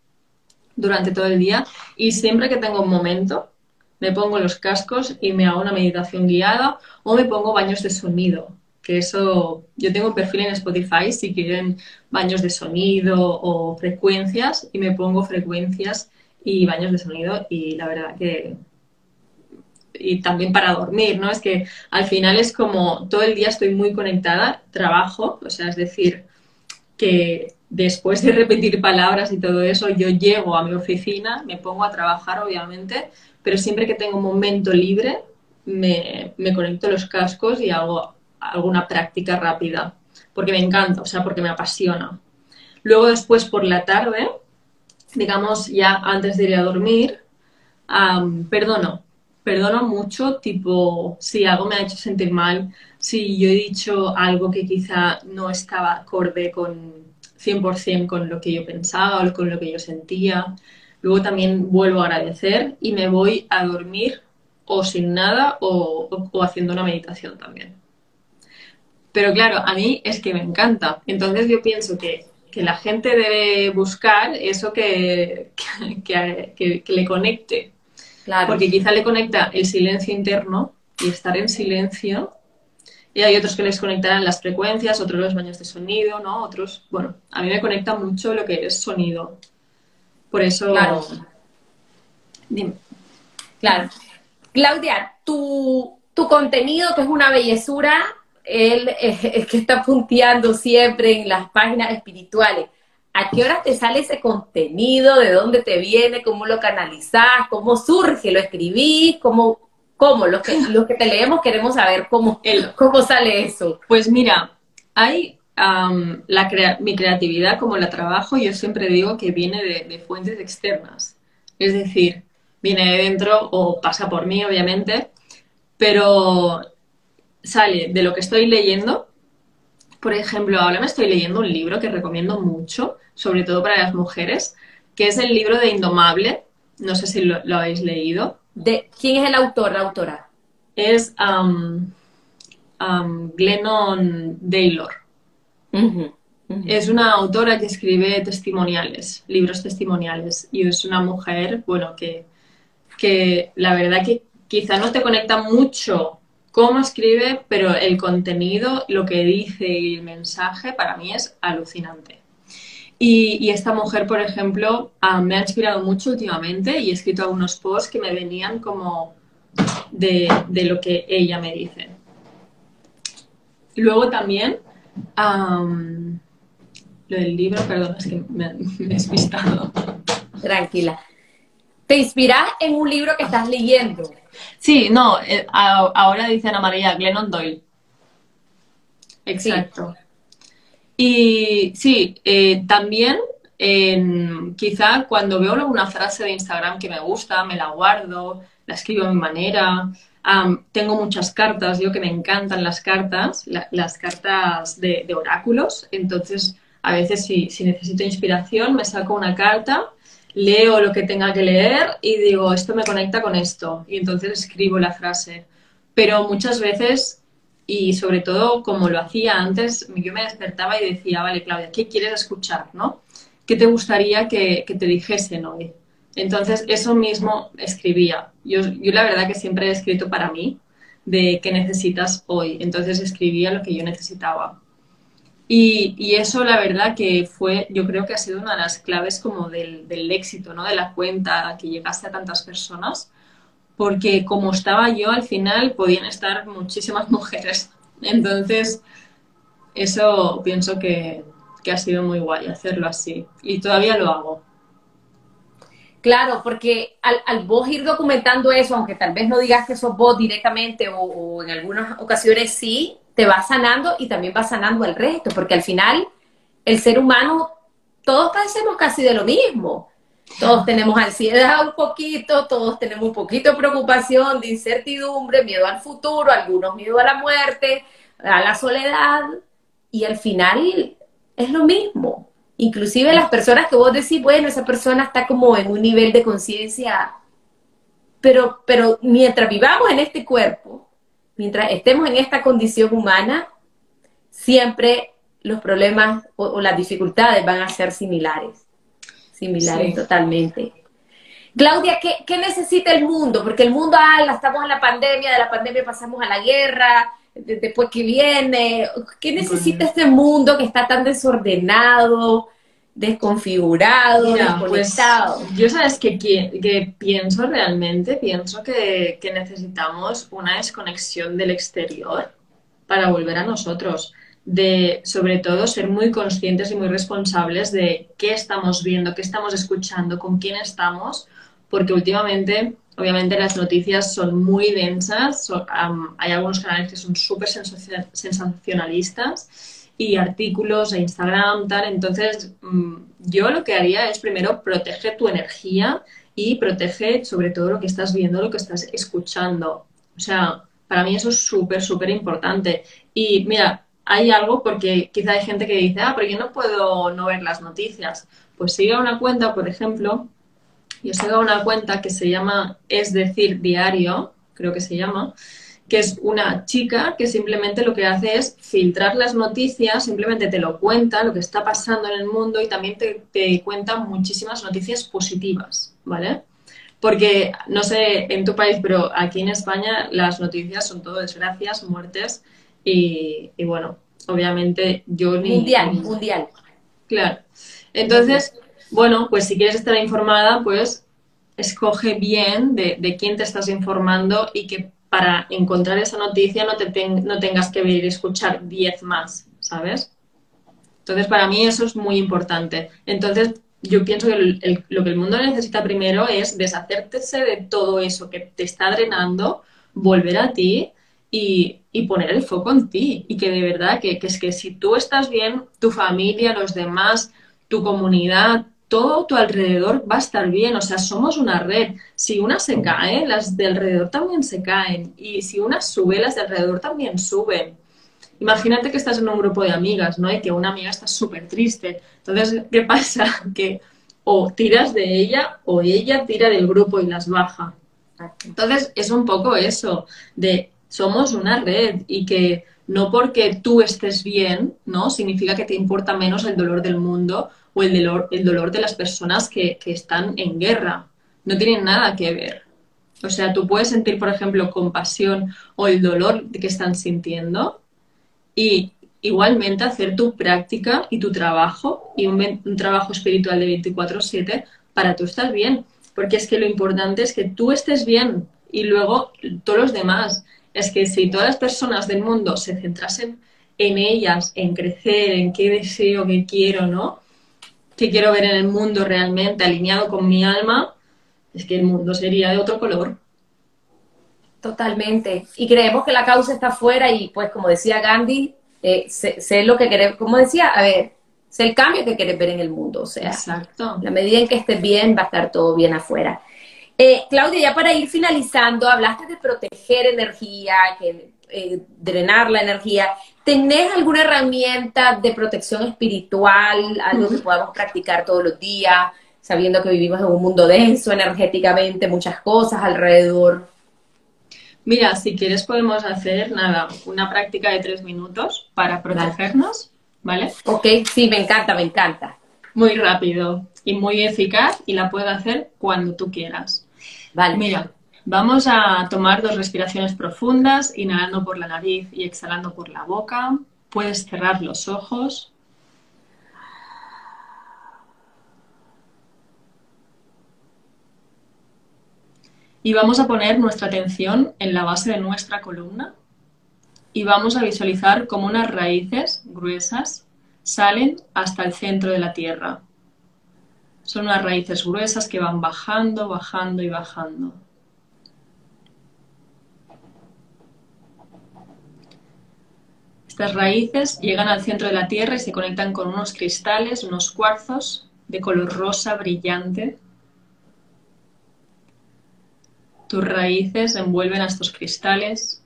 Durante todo el día. Y siempre que tengo un momento, me pongo los cascos y me hago una meditación guiada o me pongo baños de sonido. Que eso, yo tengo un perfil en Spotify si quieren baños de sonido o frecuencias y me pongo frecuencias y baños de sonido y la verdad que y también para dormir, ¿no? Es que al final es como todo el día estoy muy conectada, trabajo, o sea, es decir, que después de repetir palabras y todo eso, yo llego a mi oficina, me pongo a trabajar, obviamente, pero siempre que tengo un momento libre, me, me conecto los cascos y hago alguna práctica rápida, porque me encanta, o sea, porque me apasiona. Luego después por la tarde, digamos, ya antes de ir a dormir, perdono, perdono mucho, tipo, si algo me ha hecho sentir mal, si yo he dicho algo que quizá no estaba acorde con 100% con lo que yo pensaba o con lo que yo sentía, luego también vuelvo a agradecer y me voy a dormir o sin nada o, haciendo una meditación también. Pero claro, a mí es que me encanta. Entonces yo pienso que, la gente debe buscar eso que, que, le conecte. Porque quizá le conecta el silencio interno y estar en silencio. Y hay otros que les conectarán las frecuencias, otros los baños de sonido, ¿no? Otros, bueno, a mí me conecta mucho lo que es sonido. Por eso... Claro. Dime. Claro. Claudia, tu, contenido, que es una bellezura, él es, que está punteando siempre en las páginas espirituales. ¿A qué horas te sale ese contenido? ¿De dónde te viene? ¿Cómo lo canalizás? ¿Cómo surge? ¿Lo escribís? ¿Cómo, cómo? Los, que, los que te leemos queremos saber cómo, cómo sale eso. Pues mira, hay la mi creatividad, como la trabajo, yo siempre digo que viene de, de fuentes externas. Es decir, viene de dentro o pasa por mí, obviamente, pero sale de lo que estoy leyendo. Por ejemplo, ahora me estoy leyendo un libro que recomiendo mucho, sobre todo para las mujeres, que es el libro de Indomable. No sé si lo, habéis leído. De, ¿Quién es el autor, la autora? Es um, Glennon Taylor. Es una autora que escribe testimoniales, libros testimoniales, y es una mujer, bueno, que que la verdad que quizá no te conecta mucho cómo escribe, pero el contenido, lo que dice y el mensaje para mí es alucinante. Y, esta mujer, por ejemplo, ah, me ha inspirado mucho últimamente y he escrito algunos posts que me venían como de, lo que ella me dice. Luego también, lo del libro, perdón, es que me, me he despistado. Tranquila te inspiras en un libro que estás leyendo. Sí, no, eh, ahora dice Ana María, Glennon Doyle. Exacto. Y sí, eh, también quizá cuando veo alguna frase de Instagram que me gusta, me la guardo, la escribo a mi manera. tengo muchas cartas, yo que me encantan las cartas, las cartas de, oráculos. Entonces, a veces si necesito inspiración, me saco una carta leo lo que tenga que leer y digo, esto me conecta con esto. Y entonces escribo la frase. Pero muchas veces, y sobre todo como lo hacía antes, yo me despertaba y decía, vale, Claudia, ¿qué quieres escuchar? ¿no? ¿Qué te gustaría que, te dijesen hoy? Entonces, eso mismo escribía. Yo, yo la verdad que siempre he escrito para mí, de qué necesitas hoy. Entonces escribía lo que yo necesitaba. Y, eso, la verdad, que fue, yo creo que ha sido una de las claves como del, éxito, ¿no? De la cuenta, que llegase a tantas personas, porque como estaba yo, al final podían estar muchísimas mujeres. Entonces, eso pienso que, ha sido muy guay hacerlo así. Y todavía lo hago. Claro, porque al, vos ir documentando eso, aunque tal vez no digas que sos vos directamente o en algunas ocasiones sí, te va sanando y también va sanando al resto, porque al final el ser humano, todos padecemos casi de lo mismo. Todos tenemos ansiedad un poquito, todos tenemos un poquito de preocupación, de incertidumbre, miedo al futuro, algunos miedo a la muerte, a la soledad, y al final es lo mismo. Inclusive las personas que vos decís, bueno, esa persona está como en un nivel de conciencia, pero, pero mientras vivamos en este cuerpo, mientras estemos en esta condición humana, siempre los problemas o, las dificultades van a ser similares, similares totalmente. Claudia, ¿qué, necesita el mundo? Porque el mundo, ah, estamos en la pandemia, de la pandemia pasamos a la guerra, después que viene, ¿qué necesita este mundo que está tan desordenado? Desconfigurado, pues, yo sabes que, que, pienso realmente, pienso que, que, necesitamos una desconexión del exterior para volver a nosotros, de sobre todo ser muy conscientes y muy responsables de qué estamos viendo, qué estamos escuchando, con quién estamos, porque últimamente, obviamente las noticias son muy densas, hay algunos canales que son súper sensacionalistas y artículos e Instagram, tal. Entonces, mm, yo lo que haría es primero protege tu energía y protege sobre todo lo que estás viendo, lo que estás escuchando. O sea, para mí eso es súper, súper importante. Y mira, hay algo porque quizá hay gente que dice, ah, pero yo no puedo no ver las noticias. Pues sigue una cuenta, por ejemplo, yo sigo una cuenta que se llama Es decir Diario, creo que se llama, que es una chica que simplemente lo que hace es filtrar las noticias, simplemente te lo cuenta, lo que está pasando en el mundo y también te, te cuenta muchísimas noticias positivas, ¿vale? Porque, no sé, en tu país, pero aquí en España las noticias son todo desgracias, muertes y, bueno, obviamente yo ni... Mundial, mundial. Claro. Entonces, bueno, pues si quieres estar informada, pues escoge bien de, quién te estás informando y que para encontrar esa noticia no, te no tengas que venir a escuchar 10 más, ¿sabes? Entonces, para mí eso es muy importante. Entonces, yo pienso que lo que el mundo necesita primero es deshacerse de todo eso que te está drenando, volver a ti y, poner el foco en ti. Y que de verdad, que, que, es que si tú estás bien, tu familia, los demás, tu comunidad, todo tu alrededor va a estar bien. O sea, somos una red. Si una se cae, las de alrededor también se caen. Y si una sube, las de alrededor también suben. Imagínate que estás en un grupo de amigas, ¿no? Y que una amiga está súper triste. Entonces, ¿qué pasa? Que o tiras de ella o ella tira del grupo y las baja. Entonces, es un poco eso, de somos una red y que no porque tú estés bien, ¿no? Significa que te importa menos el dolor del mundo o el dolor, el dolor de las personas que, que están en guerra. No tienen nada que ver. O sea, tú puedes sentir, por ejemplo, compasión o el dolor que están sintiendo, y igualmente hacer tu práctica y tu trabajo y un, trabajo espiritual de 24/7 para tú estar bien. Porque es que lo importante es que tú estés bien y luego todos los demás. Es que si todas las personas del mundo se centrasen en ellas, en crecer, en qué deseo, qué quiero, ¿no? ¿Qué quiero ver en el mundo realmente alineado con mi alma? Es que el mundo sería de otro color. Totalmente. Y creemos que la causa está afuera y pues como decía Gandhi, eh, sé, lo que queremos, como decía, a ver, sé el cambio que quieres ver en el mundo. O sea, Exacto. la medida en que estés bien, va a estar todo bien afuera. Eh, Claudia, ya para ir finalizando, hablaste de proteger energía, que, eh, drenar la energía. ¿Tenés alguna herramienta de protección espiritual, algo que podamos practicar todos los días, sabiendo que vivimos en un mundo denso energéticamente, muchas cosas alrededor? Mira, si quieres podemos hacer, nada, una práctica de tres minutos para protegernos, ¿vale? Ok, sí, me encanta, me encanta. Muy rápido y muy eficaz y la puedo hacer cuando tú quieras. Vale. Mira, vamos a tomar dos respiraciones profundas, inhalando por la nariz y exhalando por la boca. Puedes cerrar los ojos. Y vamos a poner nuestra atención en la base de nuestra columna y vamos a visualizar cómo unas raíces gruesas salen hasta el centro de la tierra. Son unas raíces gruesas que van bajando, bajando y bajando. Estas raíces llegan al centro de la tierra y se conectan con unos cristales, unos cuarzos de color rosa brillante tus raíces envuelven a estos cristales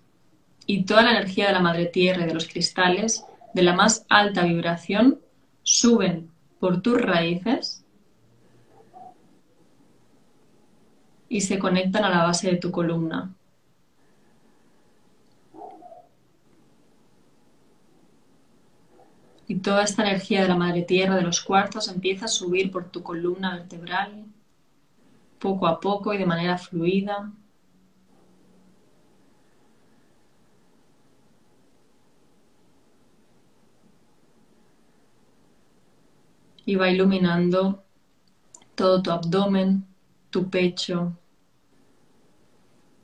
y toda la energía de la madre tierra y de los cristales de la más alta vibración suben por tus raíces y se conectan a la base de tu columna. Y toda esta energía de la madre tierra, de los cuartos, empieza a subir por tu columna vertebral poco a poco y de manera fluida. Y va iluminando todo tu abdomen, tu pecho,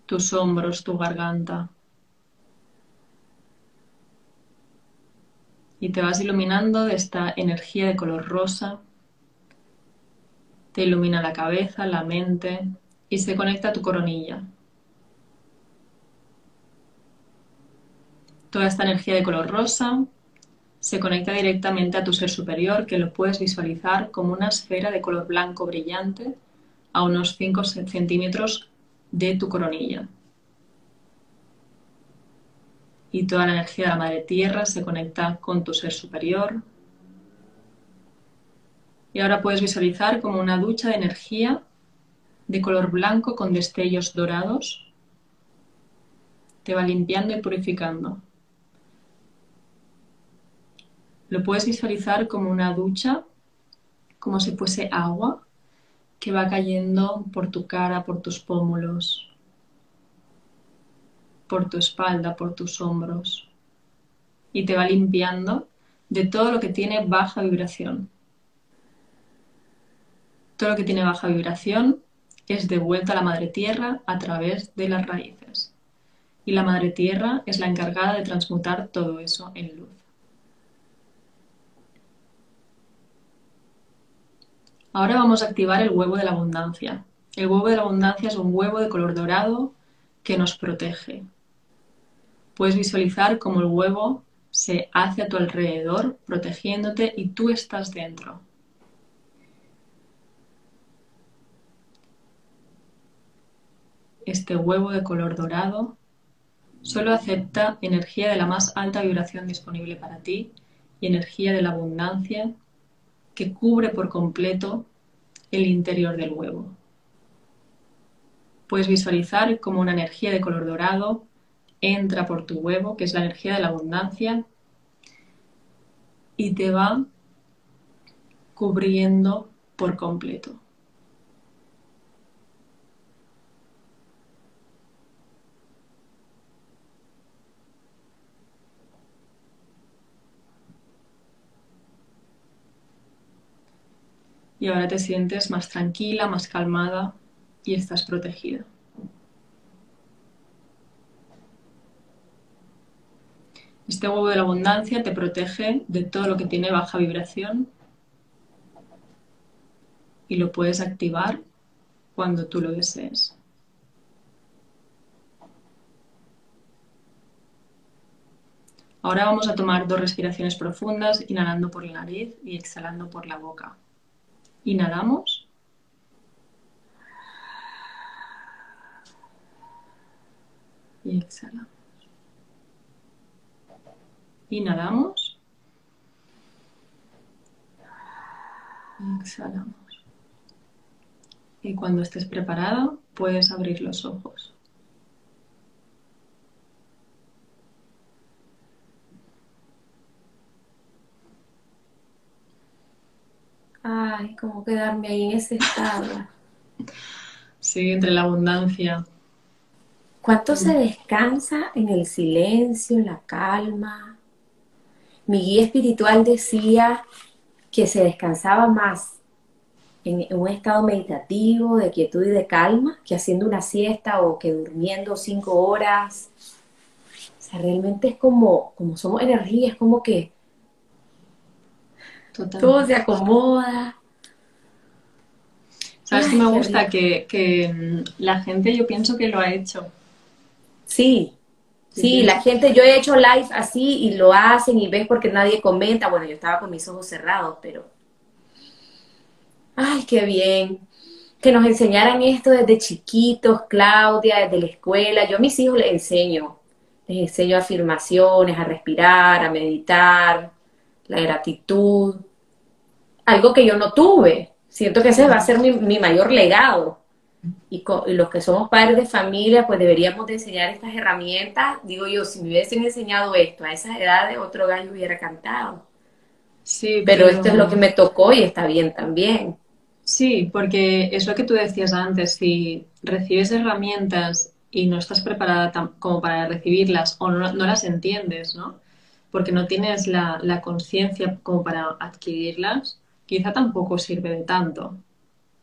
tus hombros, tu garganta. Y te vas iluminando de esta energía de color rosa te ilumina la cabeza, la mente y se conecta a tu coronilla. Toda esta energía de color rosa se conecta directamente a tu ser superior, que lo puedes visualizar como una esfera de color blanco brillante a unos 5 centímetros de tu coronilla. Y toda la energía de la Madre Tierra se conecta con tu ser superior, y ahora puedes visualizar como una ducha de energía de color blanco con destellos dorados. Te va limpiando y purificando. Lo puedes visualizar como una ducha, como si fuese agua que va cayendo por tu cara, por tus pómulos, por tu espalda, por tus hombros. Y te va limpiando de todo lo que tiene baja vibración. Todo lo que tiene baja vibración es devuelta a la madre tierra a través de las raíces. Y la madre tierra es la encargada de transmutar todo eso en luz. Ahora vamos a activar el huevo de la abundancia. El huevo de la abundancia es un huevo de color dorado que nos protege. Puedes visualizar cómo el huevo se hace a tu alrededor, protegiéndote y tú estás dentro. Este huevo de color dorado solo acepta energía de la más alta vibración disponible para ti y energía de la abundancia que cubre por completo el interior del huevo. Puedes visualizar cómo una energía de color dorado entra por tu huevo, que es la energía de la abundancia, y te va cubriendo por completo. y ahora te sientes más tranquila, más calmada y estás protegida. Este huevo de la abundancia te protege de todo lo que tiene baja vibración y lo puedes activar cuando tú lo desees. Ahora vamos a tomar dos respiraciones profundas, inhalando por la nariz y exhalando por la boca. Inhalamos. Y exhalamos. Inhalamos. Exhalamos. Y cuando estés preparado, puedes abrir los ojos. Ay, cómo quedarme ahí en ese estado. Sí, entre la abundancia. ¿Cuánto se descansa en el silencio, en la calma? Mi guía espiritual decía que se descansaba más en un estado meditativo, de quietud y de calma, que haciendo una siesta o que durmiendo cinco horas. O sea, realmente es como, como somos energía, es como que todo se acomoda. ¿Sabes qué me gusta? Que, mm, la gente yo pienso que lo ha hecho. Sí, sí, la gente, yo he hecho live así y lo hacen y ves porque nadie comenta. Bueno, yo estaba con mis ojos cerrados, pero... Ay, qué bien. Que nos enseñaran esto desde chiquitos, Claudia, desde la escuela. Yo a mis hijos les enseño. Les enseño afirmaciones, a respirar, a meditar, la gratitud, algo que yo no tuve. Siento que ese va a ser mi, mayor legado. Y, los que somos padres de familia, pues deberíamos de enseñar estas herramientas. Digo yo, si me hubiesen enseñado esto a esas edades, otro gallo hubiera cantado. Sí, pero, esto es lo que me tocó y está bien también. Sí, porque es lo que tú decías antes, si recibes herramientas y no estás preparada como para recibirlas o no, no las entiendes, ¿no? porque no tienes la, conciencia como para adquirirlas, quizá tampoco sirve de tanto.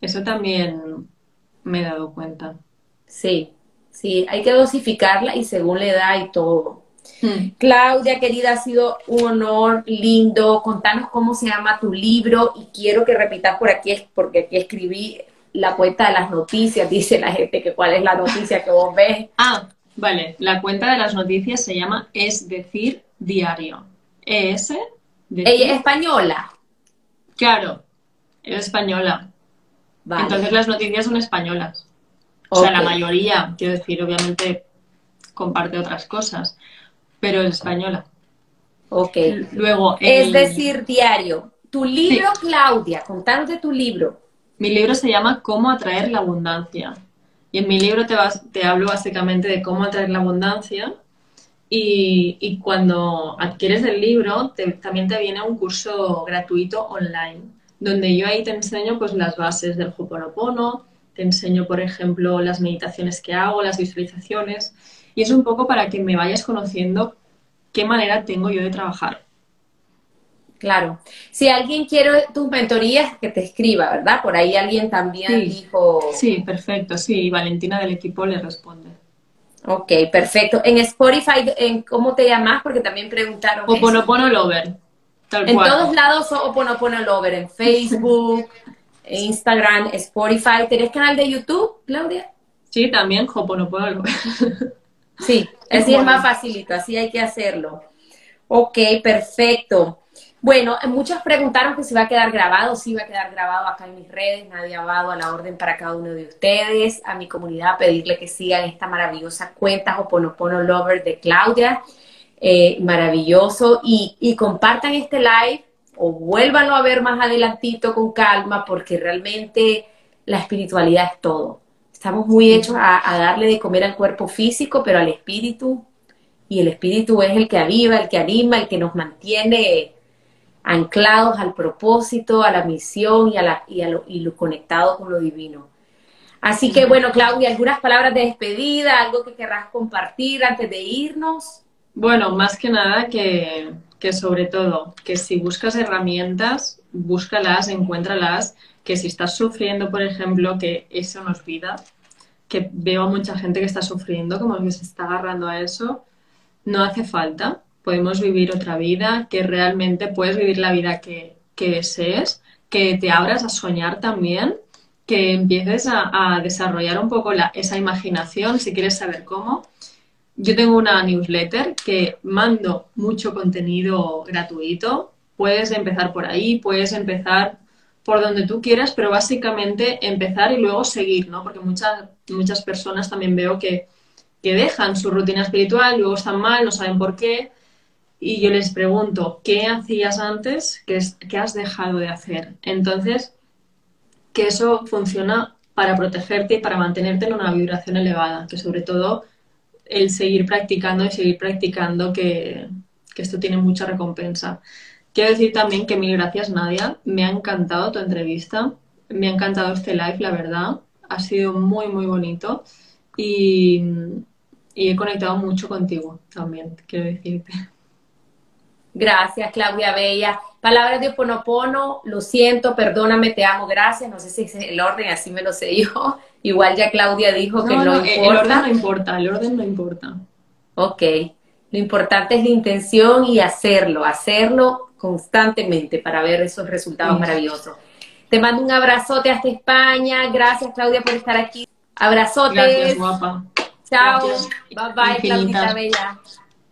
Eso también me he dado cuenta. Sí, sí, hay que dosificarla y según la edad y todo. Hmm. Claudia, querida, ha sido un honor lindo. Contanos cómo se llama tu libro y quiero que repitas por aquí, porque aquí escribí la cuenta de las noticias, dice la gente que cuál es la noticia que vos ves. Ah, vale, la cuenta de las noticias se llama Es decir, diario. ES. Ella es española. Claro, es española. Entonces las noticias son españolas. O sea, la mayoría, quiero decir, obviamente comparte otras cosas, pero es española. Ok. Luego. Es decir, diario. Tu libro, Claudia, contándote tu libro. Mi libro se llama Cómo atraer la abundancia. Y en mi libro te, te hablo básicamente de cómo atraer la abundancia. Y, cuando adquieres el libro, también te viene un curso gratuito online, donde yo ahí te enseño pues, las bases del Ho'oponopono, te enseño, por ejemplo, las meditaciones que hago, las visualizaciones. Y es un poco para que me vayas conociendo qué manera tengo yo de trabajar. Claro. Si alguien quiere tus mentorías, que te escriba, ¿verdad? Por ahí alguien también dijo. Sí, perfecto, sí. Valentina del equipo le responde. Ok, perfecto. En Spotify, ¿en ¿cómo te llamas? Porque también preguntaron. Oponopono Lover. Tal en todos lados Oponopono Lover, en Facebook, Instagram, Spotify. ¿Tenés canal de YouTube, Claudia? Sí, también Oponopono Lover. sí, así es más facilito, así hay que hacerlo. Ok, perfecto. Bueno, muchos preguntaron que si va a quedar grabado, sí va a quedar grabado acá en mis redes, nadie ha dado a la orden para cada uno de ustedes, a mi comunidad pedirle que sigan esta maravillosa cuenta Hoponopono Lover de Claudia, eh, maravilloso, y, y compartan este live o vuélvanlo a ver más adelantito con calma, porque realmente la espiritualidad es todo. Estamos muy hechos a, a darle de comer al cuerpo físico, pero al espíritu, y el espíritu es el que aviva, el que anima, el que nos mantiene anclados al propósito, a la misión y, a la, y, a lo, y lo conectado con lo divino. Así que bueno, Claudia, algunas palabras de despedida, algo que querrás compartir antes de irnos. Bueno, más que nada que, que sobre todo, que si buscas herramientas, búscalas, encuéntralas, que si estás sufriendo, por ejemplo, que eso no es vida, que veo a mucha gente que está sufriendo, como que se está agarrando a eso, no hace falta podemos vivir otra vida, que realmente puedes vivir la vida que, desees, que te abras a soñar también, que empieces a, desarrollar un poco esa imaginación, si quieres saber cómo. Yo tengo una newsletter que mando mucho contenido gratuito. Puedes empezar por ahí, puedes empezar por donde tú quieras, pero básicamente empezar y luego seguir, ¿no? Porque muchas, muchas personas también veo que, que dejan su rutina espiritual, luego están mal, no saben por qué, y yo les pregunto, ¿qué hacías antes? ¿Qué, qué has dejado de hacer? Entonces, que eso funciona para protegerte y para mantenerte en una vibración elevada, que sobre todo el seguir practicando y seguir practicando, que, esto tiene mucha recompensa. Quiero decir también que mil gracias, Nadia. Me ha encantado tu entrevista. Me ha encantado este live, la verdad. Ha sido muy, muy bonito. Y he conectado mucho contigo también, quiero decirte. Gracias, Claudia Bella. Palabras de Oponopono, lo siento, perdóname, te amo, gracias. No sé si es el orden, así me lo sé yo. Igual ya Claudia dijo que no, importa. El orden no importa, el orden no importa. Ok, lo importante es la intención y hacerlo, hacerlo constantemente para ver esos resultados maravillosos. Te mando un abrazote hasta España. Gracias, Claudia, por estar aquí. Abrazotes. Gracias, guapa. Chao. Bye bye, Claudia Bella.